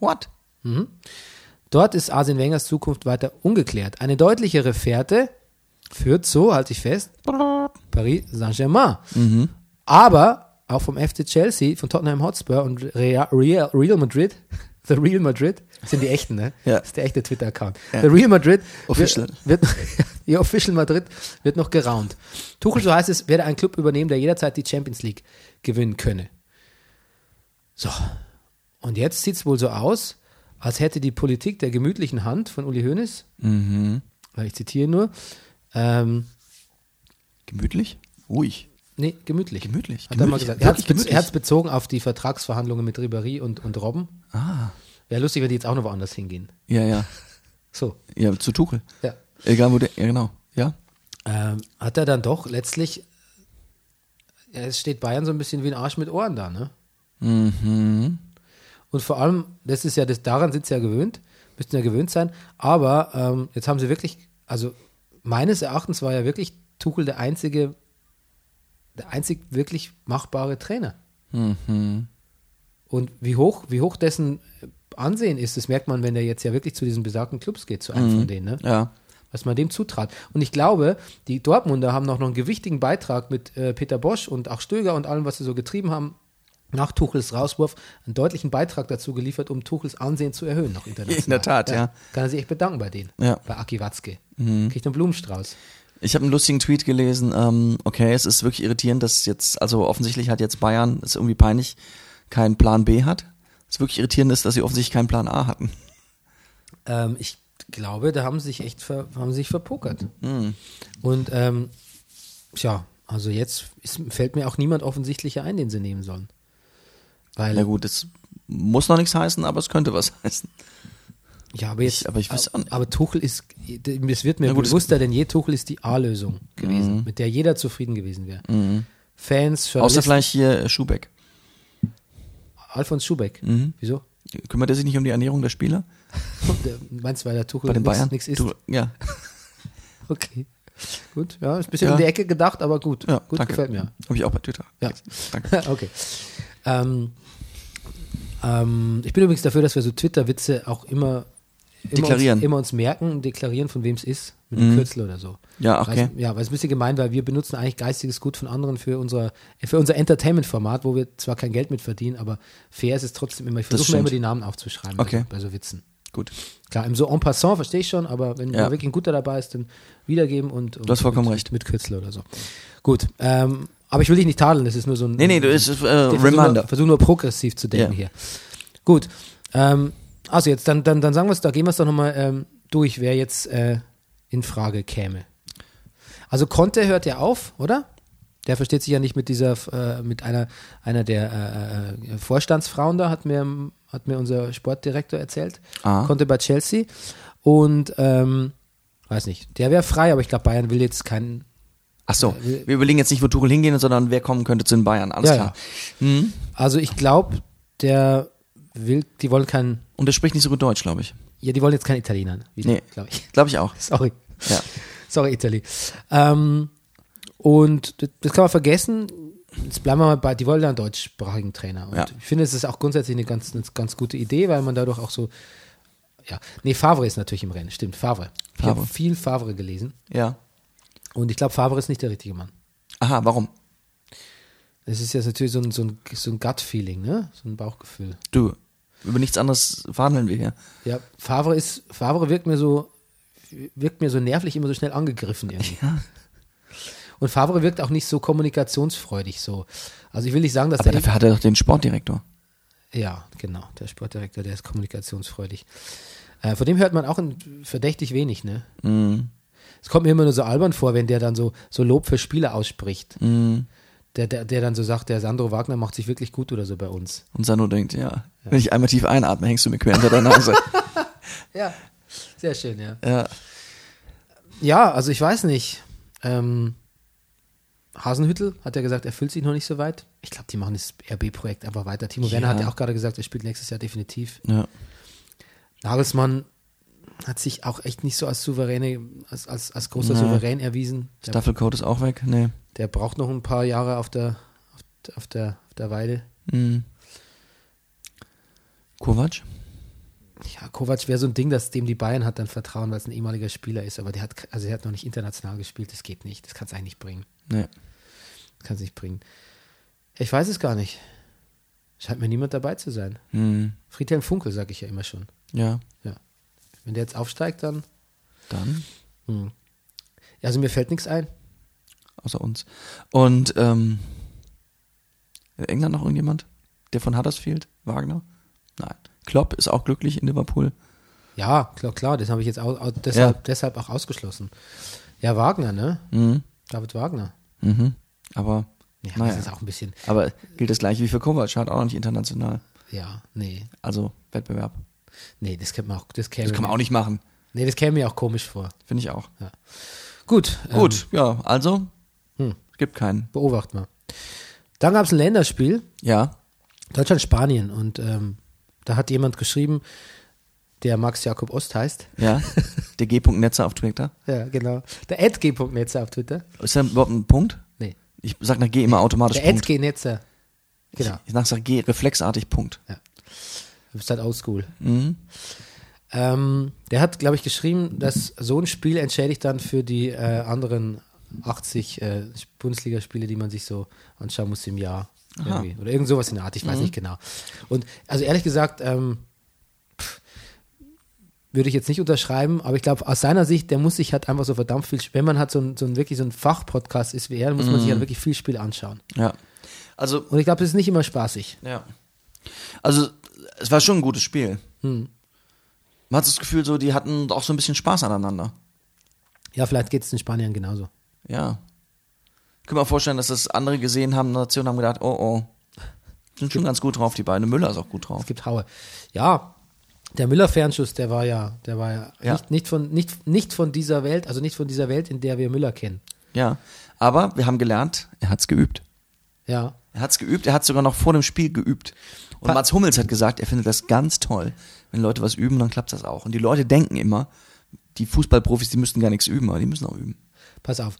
What? Dort ist Arsene Wengers Zukunft weiter ungeklärt. Eine deutlichere Fährte führt so, halte ich fest, Paris Saint-Germain. Aber auch vom FC Chelsea, von Tottenham Hotspur und Real, Real, Real Madrid, [laughs] The Real Madrid, das sind die echten, ne? Ja. Das ist der echte Twitter-Account. Ja. The Real Madrid Official. wird, wird [laughs] ja, Official Madrid wird noch geraunt. Tuchel, so heißt es, werde einen Club übernehmen, der jederzeit die Champions League gewinnen könne. So. Und jetzt sieht es wohl so aus, als hätte die Politik der gemütlichen Hand von Uli Hoeneß, Mhm. ich zitiere nur, ähm, Gemütlich? Ruhig. nee, gemütlich. Gemütlich. Hat er mal Gemütlich. gesagt. Er hat es Wirklich bez bezogen auf die Vertragsverhandlungen mit Ribéry und, und Robben. Ah. Wäre lustig, wenn die jetzt auch noch woanders hingehen. Ja, ja. [laughs] So, Ja, zu Tuchel. ja. Egal wo der, ja genau, ja. Ähm, hat er dann doch letztlich, ja, es steht Bayern so ein bisschen wie ein Arsch mit Ohren da, ne? Mhm. Und vor allem, das ist ja, das, daran sind sie ja gewöhnt, müssten ja gewöhnt sein, aber ähm, jetzt haben sie wirklich, also meines Erachtens war ja wirklich Tuchel der einzige, der einzig wirklich machbare Trainer. Mhm. Und wie hoch, wie hoch dessen Ansehen ist, das merkt man, wenn er jetzt ja wirklich zu diesen besagten Clubs geht, zu einem Mhm. von denen, ne? Ja. was man dem zutrat. Und ich glaube, die Dortmunder haben noch, noch einen gewichtigen Beitrag mit äh, Peter Bosch und auch Stöger und allem, was sie so getrieben haben, nach Tuchels Rauswurf, einen deutlichen Beitrag dazu geliefert, um Tuchels Ansehen zu erhöhen, noch international. [laughs] In der Tat, ja. Kann er sich echt bedanken bei denen. Ja. Mhm. Bei Aki Watzke. Kriegt einen Blumenstrauß. Ich habe einen lustigen Tweet gelesen, ähm, okay, es ist wirklich irritierend, dass jetzt, also offensichtlich hat jetzt Bayern, ist irgendwie peinlich, keinen Plan B hat. Was wirklich irritierend ist, dass sie offensichtlich keinen Plan A hatten. Ähm, ich glaube, da haben sie sich echt ver, haben sich verpokert. Mhm. Und ähm, tja, also jetzt ist, fällt mir auch niemand offensichtlicher ein, den sie nehmen sollen. Weil, Na gut, das muss noch nichts heißen, aber es könnte was [laughs] heißen. Ja, aber jetzt, Ich- aber ich weiß auch nicht. aber Tuchel ist, es wird mir gut, bewusster denn je, Tuchel ist die A-Lösung gewesen, mit der jeder zufrieden gewesen wäre. Fans, Außer Journalisten, vielleicht hier äh, Schubeck. Alfons Schubeck. Mhm. Wieso? Kümmert er sich nicht um die Ernährung der Spieler? [laughs] Meinst du, weil der Tuchel nix ist? Du, ja. [laughs] Okay. Gut, ja, ist ein bisschen Ja. um die Ecke gedacht, aber gut. ja, gut danke. gefällt mir. Habe ich auch bei Twitter. Ja. Danke. okay. Ähm, ähm, ich bin übrigens dafür, dass wir so Twitter-Witze auch immer, immer Deklarieren. Uns, immer uns merken und deklarieren, von wem es ist, mit einem Kürzel oder so. Ja, okay. Weil, ja, weil es ein bisschen gemein, weil wir benutzen eigentlich geistiges Gut von anderen für unser, für unser Entertainment-Format, wo wir zwar kein Geld mit verdienen, aber fair ist es trotzdem immer. Ich versuche immer die Namen aufzuschreiben Okay. bei, so, bei so Witzen. Gut. Klar, im so en passant verstehe ich schon, aber wenn Ja. wirklich ein guter dabei ist, dann wiedergeben und, und Du hast vollkommen mit, recht. mit Kürzel oder so. Gut, ähm, aber ich will dich nicht tadeln, das ist nur so ein. Nee, nee, du ist äh, Reminder. nur, versuch nur progressiv zu denken Ja. hier. Gut, ähm, also jetzt, dann, dann, dann sagen wir es, da gehen wir es doch nochmal ähm, durch, wer jetzt äh, in Frage käme. Also Conte hört ja auf, oder? Der versteht sich ja nicht mit dieser, äh, mit einer, einer der äh, äh, Vorstandsfrauen da, hat mir, hat mir unser Sportdirektor erzählt. Ah. Conte bei Chelsea. Und, ähm, weiß nicht, der wäre frei, aber ich glaube, Bayern will jetzt keinen. Ach so, wir überlegen jetzt nicht, wo Tuchel hingehen, sondern wer kommen könnte zu den Bayern. Alles Ja, klar. Mhm. Also ich glaube, der will, die wollen keinen, Und er spricht nicht so gut Deutsch, glaube ich. ja, die wollen jetzt keinen Italiener, wieder, Nee. glaube ich. Glaube ich auch. [laughs] Sorry. Ja. Sorry, Italy. Ähm, und das, kann man vergessen. Jetzt bleiben wir mal bei, die wollen ja einen deutschsprachigen Trainer. Und Ja. ich finde, es ist auch grundsätzlich eine ganz, eine ganz gute Idee, weil man dadurch auch so, ja, nee, Favre ist natürlich im Rennen, stimmt, Favre. Ich Favre. habe viel Favre gelesen Ja. Und ich glaube, Favre ist nicht der richtige Mann. Aha, warum? Das ist jetzt natürlich so ein, so ein, so ein Gut-Feeling, ne? So ein Bauchgefühl. Du, über nichts anderes verhandeln wir hier. Ja, Favre ist, Favre wirkt mir so, wirkt mir so nervlich immer so schnell angegriffen irgendwie. Ja. Und Favre wirkt auch nicht so kommunikationsfreudig so. Also ich will nicht sagen, dass Aber der dafür hat er doch den Sportdirektor. Ja, genau. Der Sportdirektor, der ist kommunikationsfreudig. Äh, von dem hört man auch verdächtig wenig, ne? Mhm. Es kommt mir immer nur so albern vor, wenn der dann so, so Lob für Spieler ausspricht. Mhm. Der, der, der dann so sagt, der Sandro Wagner macht sich wirklich gut oder so bei uns. Und Sandro denkt, ja, wenn ich einmal tief einatme, hängst du mir quer hinter der Nase. [laughs] Ja, sehr schön, ja. ja. Ja, also ich weiß nicht. Ähm, Hasenhüttel hat ja gesagt, er fühlt sich noch nicht so weit. Ich glaube, die machen das RB-Projekt einfach weiter. Timo Werner hat ja auch gerade gesagt, er spielt nächstes Jahr definitiv. ja. Nagelsmann hat sich auch echt nicht so als souveräne, als, als, als großer Nee. Souverän erwiesen. Der, Staffelcode ist auch weg. Nee. der braucht noch ein paar Jahre auf der, auf, auf der, auf der Weide. Mhm. Kovac? Ja, Kovac wäre so ein Ding, dass dem die Bayern hat dann vertrauen, weil es ein ehemaliger Spieler ist, aber der hat, also der hat noch nicht international gespielt, das geht nicht, das kann es eigentlich nicht bringen. Nee. Das kann es nicht bringen. Ich weiß es gar nicht. Scheint mir niemand dabei zu sein. Mhm. Friedhelm Funkel, sage ich ja immer schon. Ja. Wenn der jetzt aufsteigt, dann. Dann, Hm. Ja, also mir fällt nichts ein. außer uns. Und, ähm, England noch irgendjemand? Der von Huddersfield? Wagner? Nein. Klopp ist auch glücklich in Liverpool. Ja, klar, klar, das habe ich jetzt au, au, deshalb, Ja. deshalb auch ausgeschlossen. Ja, Wagner, ne? Mhm. David Wagner. Mhm. Aber, Ja, Naja. das ist auch ein bisschen. aber gilt das gleiche wie für Kovac, hat auch noch nicht international. Ja, nee. Also Wettbewerb. Nee, das kann man auch. Das, Das kann man auch nicht machen. Nee, das käme mir auch komisch vor. Finde ich auch. Gut. ähm, Gut, ja, also. Hm. Es gibt keinen. beobachten wir. Dann gab es ein Länderspiel, Ja. Deutschland-Spanien. Und ähm, da hat jemand geschrieben, der Max Jakob Ost heißt. Ja. [laughs] Der G-Punkt-Netzer auf Twitter. Ja, genau. Der Ed-G.netzer auf Twitter. Ist da überhaupt ein Punkt? Nee. Ich sag nach G immer automatisch Der Punkt. Ed-G-Netzer. Genau. Ich sag G reflexartig Punkt. Du bist halt oldschool. Mhm. Ähm, der hat, glaube ich, geschrieben, dass so ein Spiel entschädigt dann für die äh, anderen 80 äh, Bundesligaspiele, die man sich so anschauen muss im Jahr. Oder irgend sowas in der Art, ich weiß nicht genau. Und also ehrlich gesagt, ähm, pff, würde ich jetzt nicht unterschreiben, aber ich glaube, aus seiner Sicht, der muss sich halt einfach so verdammt viel, wenn man halt so ein, so ein wirklich so ein Fachpodcast ist wie er, dann muss man sich halt wirklich viel Spiel anschauen. Ja. Also, Und ich glaube, das ist nicht immer spaßig. ja. Also, es war schon ein gutes Spiel. Hm. Man hat das Gefühl, so, die hatten auch so ein bisschen Spaß aneinander. Ja, vielleicht geht es den Spaniern genauso. Ja. Ich kann mir vorstellen, dass das andere gesehen haben, Nationen haben gedacht, oh oh. Sind schon ganz gut drauf, die beiden. Müller ist auch gut drauf. Es gibt Haue. Ja, der Müller-Fernschuss, der war ja, der war ja, Ja. Nicht, nicht, von, nicht, nicht von dieser Welt, also nicht von dieser Welt, in der wir Müller kennen. Ja. Aber wir haben gelernt, er hat's geübt. Ja. Er hat's geübt, er hat sogar noch vor dem Spiel geübt. Und Mats Hummels hat gesagt, er findet das ganz toll. Wenn Leute was üben, dann klappt das auch. Und die Leute denken immer, die Fußballprofis, die müssten gar nichts üben, aber die müssen auch üben. Pass auf.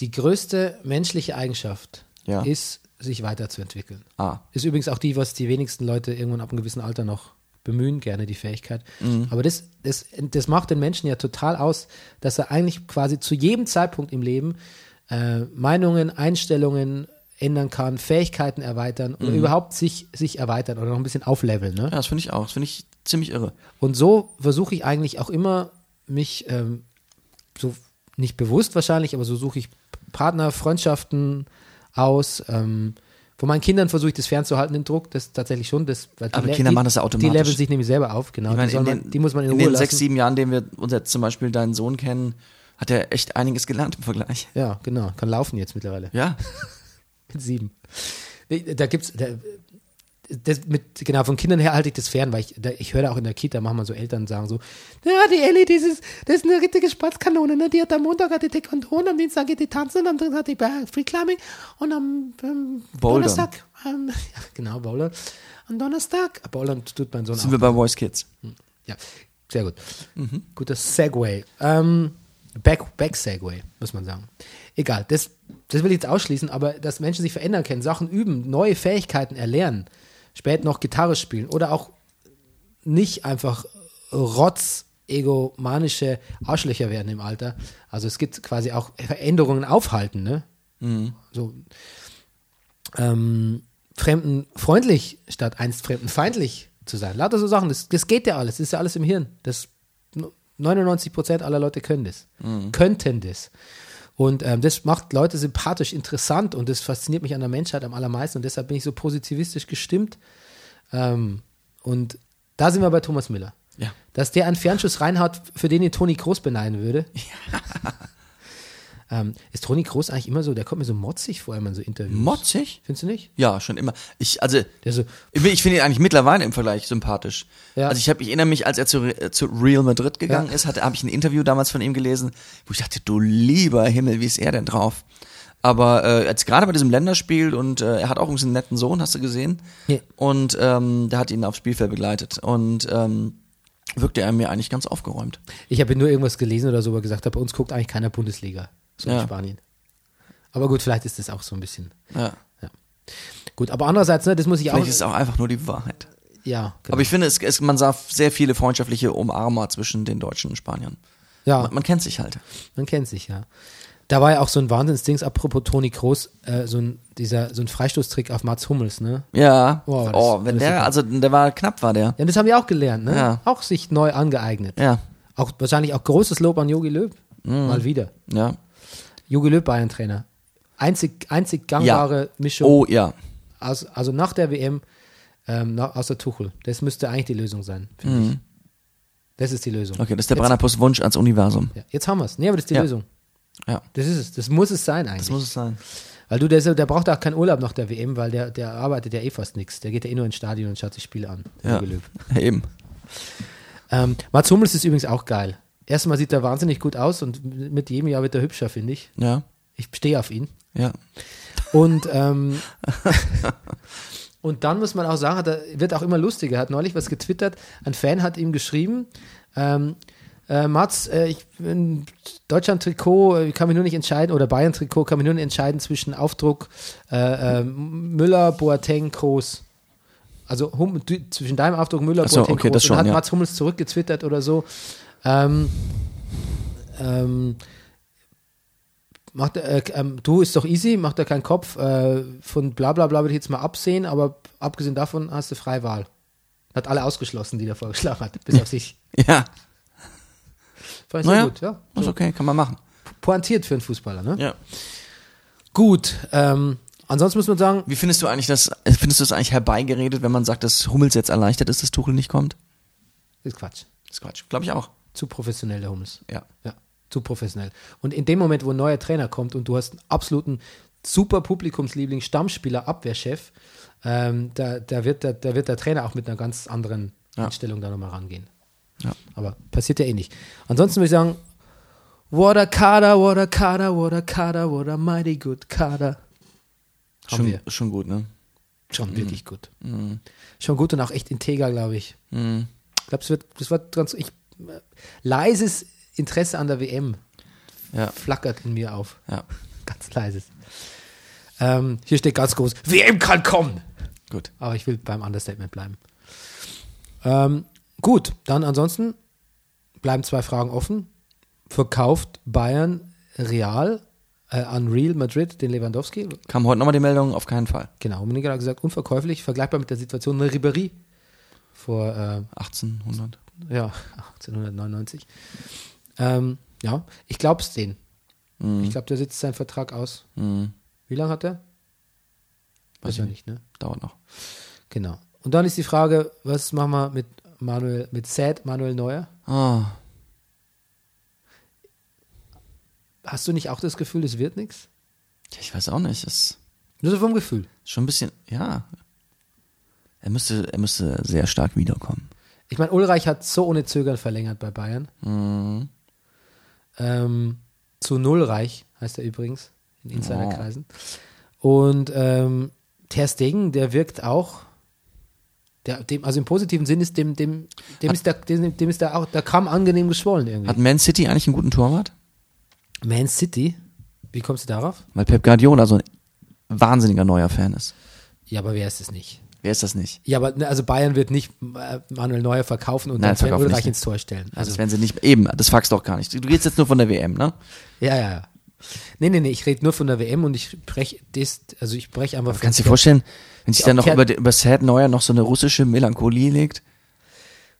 Die größte menschliche Eigenschaft Ja. ist, sich weiterzuentwickeln. Ah. Ist übrigens auch die, was die wenigsten Leute irgendwann ab einem gewissen Alter noch bemühen, gerne die Fähigkeit. Mhm. Aber das, das, das macht den Menschen ja total aus, dass er eigentlich quasi zu jedem Zeitpunkt im Leben äh, Meinungen, Einstellungen ändern kann, Fähigkeiten erweitern Mhm. oder überhaupt sich, sich erweitern oder noch ein bisschen aufleveln. Ne? Ja, das finde ich auch. Das finde ich ziemlich irre. Und so versuche ich eigentlich auch immer, mich ähm, so nicht bewusst wahrscheinlich, aber so suche ich Partner, Freundschaften aus. Ähm, von meinen Kindern versuche ich das fernzuhalten, den Druck, das tatsächlich schon. Das, die Aber Kinder die, machen das ja Die automatisch. leveln sich nämlich selber auf, genau. Meine, die, in man, den, die muss man in, in Ruhe den lassen. sechs, sieben Jahren, denen wir uns jetzt zum Beispiel deinen Sohn kennen, hat er echt einiges gelernt im Vergleich. Ja, genau. Kann laufen jetzt mittlerweile. Ja. [laughs] Sieben. Da gibt's, da, das mit, genau, von Kindern her halte ich das fern, weil ich, da, ich höre auch in der Kita manchmal so Eltern sagen so, ja, die Ellie, das ist, das ist eine richtige Spaßkanone, ne? Die hat am Montag hat die Taekwondo, am Dienstag geht die tanzen, am Drittag hat die Free Climbing und am ähm. Donnerstag, ähm, [laughs] ja, genau, Bowler. Am Donnerstag, Bowlern tut mein Sohn Sind auch. wir bei Voice Kids. Ja, sehr gut. Guter Segway. Ähm, Back, Back Segway, muss man sagen. Egal, das, das will ich jetzt ausschließen, aber dass Menschen sich verändern können, Sachen üben, neue Fähigkeiten erlernen, später noch Gitarre spielen oder auch nicht einfach rotz egomanische Arschlöcher werden im Alter. Also es gibt quasi auch Veränderungen aufhalten, ne? So ähm, fremdenfreundlich statt einst fremdenfeindlich zu sein. Lauter so Sachen, das, das geht ja alles, das ist ja alles im Hirn. Das 99 Prozent aller Leute können das, könnten das. Und ähm, das macht Leute sympathisch, interessant und das fasziniert mich an der Menschheit am allermeisten und deshalb bin ich so positivistisch gestimmt. Ähm, und da sind wir bei Thomas Müller. Ja. Dass der einen Fernschuss reinhaut, für den ihn Toni Groß beneiden würde. [laughs] ähm, ist Toni Groß eigentlich immer so, der kommt mir so motzig vor, wenn man so Interviews. Motzig? Findest du nicht? Ja, schon immer. Ich, also, Der so, ich, finde ihn eigentlich mittlerweile im Vergleich sympathisch. Ja. Also ich habe, ich erinnere mich, als er zu, zu Real Madrid gegangen Ja. ist, habe ich ein Interview damals von ihm gelesen, wo ich dachte, du lieber Himmel, wie ist er denn drauf? Aber äh, jetzt gerade bei diesem Länderspiel und äh, er hat auch einen netten Sohn, hast du gesehen? Ja. Und ähm, der hat ihn aufs Spielfeld begleitet und ähm, wirkte er mir eigentlich ganz aufgeräumt. ich habe nur irgendwas gelesen oder so, wo er gesagt hat, bei uns guckt eigentlich keiner Bundesliga. So in Ja. Spanien. Aber gut, vielleicht ist das auch so ein bisschen. Ja. Gut, aber andererseits, ne, das muss ich auch. Vielleicht ist es auch einfach nur die Wahrheit. ja, genau. Aber ich finde, es, es, man sah sehr viele freundschaftliche Umarmer zwischen den Deutschen und Spaniern. ja, Man, man kennt sich halt. man kennt sich, ja. Da war ja auch so ein Wahnsinnsdings, apropos Toni Kroos, äh, so ein, dieser, so ein Freistoßtrick auf Mats Hummels, ne? Ja. Oh, das- oh, wenn der, super. also der war knapp, war der. Ja, das haben wir auch gelernt, ne? Ja. Auch sich neu angeeignet. Ja. Auch wahrscheinlich auch großes Lob an Jogi Löw. Mhm. Mal wieder. Ja. Jogi Löw Bayern-Trainer. Einzig, einzig gangbare Mischung. Oh ja. Aus, also nach der WM, ähm, nach, außer Tuchel. Das müsste eigentlich die Lösung sein, finde ich. Das ist die Lösung. Mhm. Okay, das ist der Brennerpuss Wunsch ans Universum. Ja, jetzt haben wir es. Nee, aber das ist die Ja. Lösung. Ja. Das ist es. Das muss es sein eigentlich. Das muss es sein. weil du, der, der braucht auch keinen Urlaub nach der WM, weil der, der arbeitet ja eh fast nichts. Der geht ja eh nur ins Stadion und schaut sich Spiele an. Ja. [laughs] Eben. Ähm, Mats Hummels ist übrigens auch geil. Erstmal sieht er wahnsinnig gut aus und mit jedem Jahr wird er hübscher, finde ich. Ja, Ich stehe auf ihn. ja. Und, ähm, [laughs] und dann muss man auch sagen, hat er, wird auch immer lustiger. Er hat neulich was getwittert. Ein Fan hat ihm geschrieben, ähm, äh, Mats, äh, ich bin Deutschland-Trikot, äh, kann mich nur nicht entscheiden, oder Bayern-Trikot, kann mich nur nicht entscheiden zwischen Aufdruck äh, äh, Müller, Boateng, Kroos. Also hum, zwischen deinem Aufdruck Müller, so, Boateng, okay, Kroos. das schon, und hat ja. Mats Hummels zurückgetwittert oder so. Ähm, ähm, macht, äh, ähm, du ist doch easy, macht er keinen Kopf. Äh, von bla bla bla würde ich jetzt mal absehen, aber abgesehen davon hast du freie Wahl. Hat alle ausgeschlossen, die er vorgeschlagen hat, bis auf [laughs] sich. Ja, Fand ich sehr naja, gut, ja. ist okay, kann man machen. Pointiert für einen Fußballer, ne? Ja. Gut, ähm, ansonsten muss man sagen, Wie findest du eigentlich das, äh, findest du es eigentlich herbeigeredet, wenn man sagt, dass Hummels jetzt erleichtert ist, dass Tuchel nicht kommt? ist Quatsch. Das ist Quatsch. Glaube ich auch. Zu professionell, der Hummels. Ja. Ja, zu professionell. Und in dem Moment, wo ein neuer Trainer kommt und du hast einen absoluten super Publikumsliebling, Stammspieler, Abwehrchef, ähm, da, da, wird der, da wird der Trainer auch mit einer ganz anderen Ja. Einstellung da nochmal rangehen. Ja. Aber passiert ja eh nicht. Ansonsten würde ich sagen, what a Kader, what a Kader, what a Kader, what a mighty good Kader. Haben Schon, wir. schon gut, ne? Schon wirklich gut. Schon gut und auch echt integer, glaube ich. Ich glaube, es wird, das wird ganz, ich, leises Interesse an der WM Ja. flackert in mir auf. Ja. [laughs] Ganz leises. Ähm, hier steht ganz groß, WM kann kommen. Gut. Aber ich will beim Understatement bleiben. Ähm, gut, dann ansonsten bleiben zwei Fragen offen. Verkauft Bayern Real äh, an Real Madrid den Lewandowski? Kam heute nochmal die Meldung, auf keinen Fall. Genau, Miniger hat gesagt, unverkäuflich, vergleichbar mit der Situation in Ribéry vor äh, 1800. ja, 1899. Ähm, ja, ich glaube es denen. Mhm. Ich glaube, der sitzt seinen Vertrag aus. Wie lange hat der? Weiß ja nicht, ne? Dauert noch. Genau. Und dann ist die Frage, was machen wir mit Manuel, mit Sad Manuel Neuer? Ah, Hast du nicht auch das Gefühl, es wird nichts? ich weiß auch nicht. Ist Nur so vom Gefühl. schon ein bisschen, ja. Er müsste, er müsste sehr stark wiederkommen. Ich meine, Ulreich hat so ohne Zögern verlängert bei Bayern. Mhm. Ähm, zu Nullreich heißt er übrigens in Insiderkreisen. Und ähm, Ter Stegen, der wirkt auch, der, dem, also im positiven Sinn ist dem, dem, dem ist der, dem, dem ist der auch, der Kamm angenehm geschwollen irgendwie. Hat Man City eigentlich einen guten Torwart? Man City, wie kommst du darauf? Weil Pep Guardiola so ein wahnsinniger neuer Fan ist. Ja, aber wer ist es nicht? Wer ist das nicht? Ja, aber ne, also Bayern wird nicht äh, Manuel Neuer verkaufen und Nein, dann Sven Ulreich ins Tor stellen. Also Also, das werden sie nicht, eben, das fragst du doch gar nicht. Du gehst jetzt nur von der WM, ne? ja, ja, ja. Nee, nee, nee, ich rede nur von der WM und ich spreche das, also ich spreche einfach Kannst du dir vorstellen, wenn sich dann noch über, über Sad Neuer noch so eine russische Melancholie legt?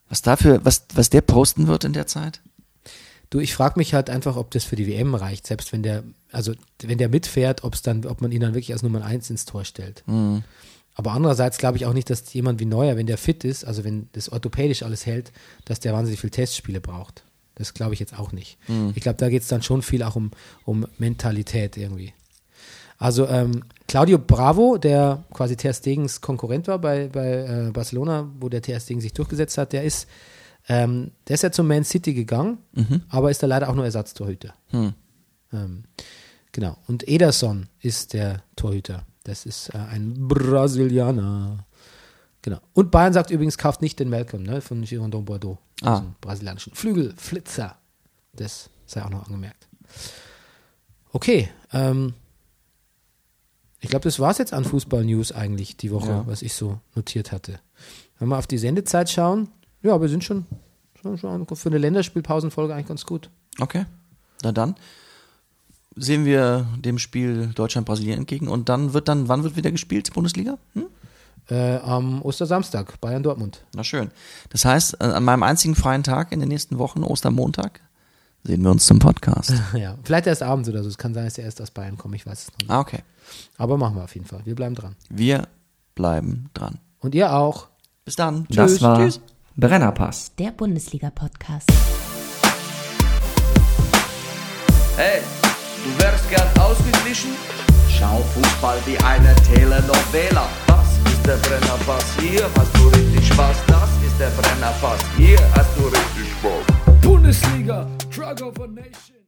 Was dafür, was, was der posten wird in der Zeit? Du, ich frage mich halt einfach, ob das für die WM reicht, selbst wenn der, also wenn der mitfährt, ob es dann, ob man ihn dann wirklich als Nummer eins ins Tor stellt. Mhm. Aber andererseits glaube ich auch nicht, dass jemand wie Neuer, wenn der fit ist, also wenn das orthopädisch alles hält, dass der wahnsinnig viel Testspiele braucht. Das glaube ich jetzt auch nicht. Mhm. Ich glaube, da geht es dann schon viel auch um, um Mentalität irgendwie. Also ähm, Claudio Bravo, der quasi Ter Stegens Konkurrent war bei, bei äh, Barcelona, wo der Ter Stegen sich durchgesetzt hat, der ist, ähm, der ist ja zum Man City gegangen, aber ist da leider auch nur Ersatztorhüter. Ähm, genau. Und Ederson ist der Torhüter. Das ist äh, ein Brasilianer. Genau. Und Bayern sagt übrigens, kauft nicht den Malcolm ne, von Girondin Bordeaux. Ah. diesen brasilianischen Flügelflitzer. Das sei auch noch angemerkt. Okay. Ähm, ich glaube, das war es jetzt an Fußball-News eigentlich die Woche, Ja. was ich so notiert hatte. Wenn wir auf die Sendezeit schauen, ja, wir sind schon, schon, schon für eine Länderspielpausenfolge eigentlich ganz gut. Okay. Na dann sehen wir dem Spiel Deutschland-Brasilien entgegen und dann wird dann, wann wird wieder gespielt, Bundesliga? Hm? Äh, am Ostersamstag, Bayern-Dortmund. Na schön. Das heißt, äh, an meinem einzigen freien Tag in den nächsten Wochen, Ostermontag, sehen wir uns zum Podcast. [laughs] Ja, vielleicht erst abends oder so. Es kann sein, dass er erst aus Bayern kommt, ich weiß es noch nicht. ah, okay. Aber machen wir auf jeden Fall. Wir bleiben dran. Wir bleiben dran. Und ihr auch. Bis dann. Das Tschüss. war Tschüss. Brennerpass. Der Bundesliga-Podcast. Hey, du wärst gern ausgeglichen? Schau Fußball wie eine Telenovela. Das ist der Brennerpass, hier hast du richtig Spaß. Das ist der Brennerpass. Hier hast du richtig Bock. Bundesliga, Drug of a Nation.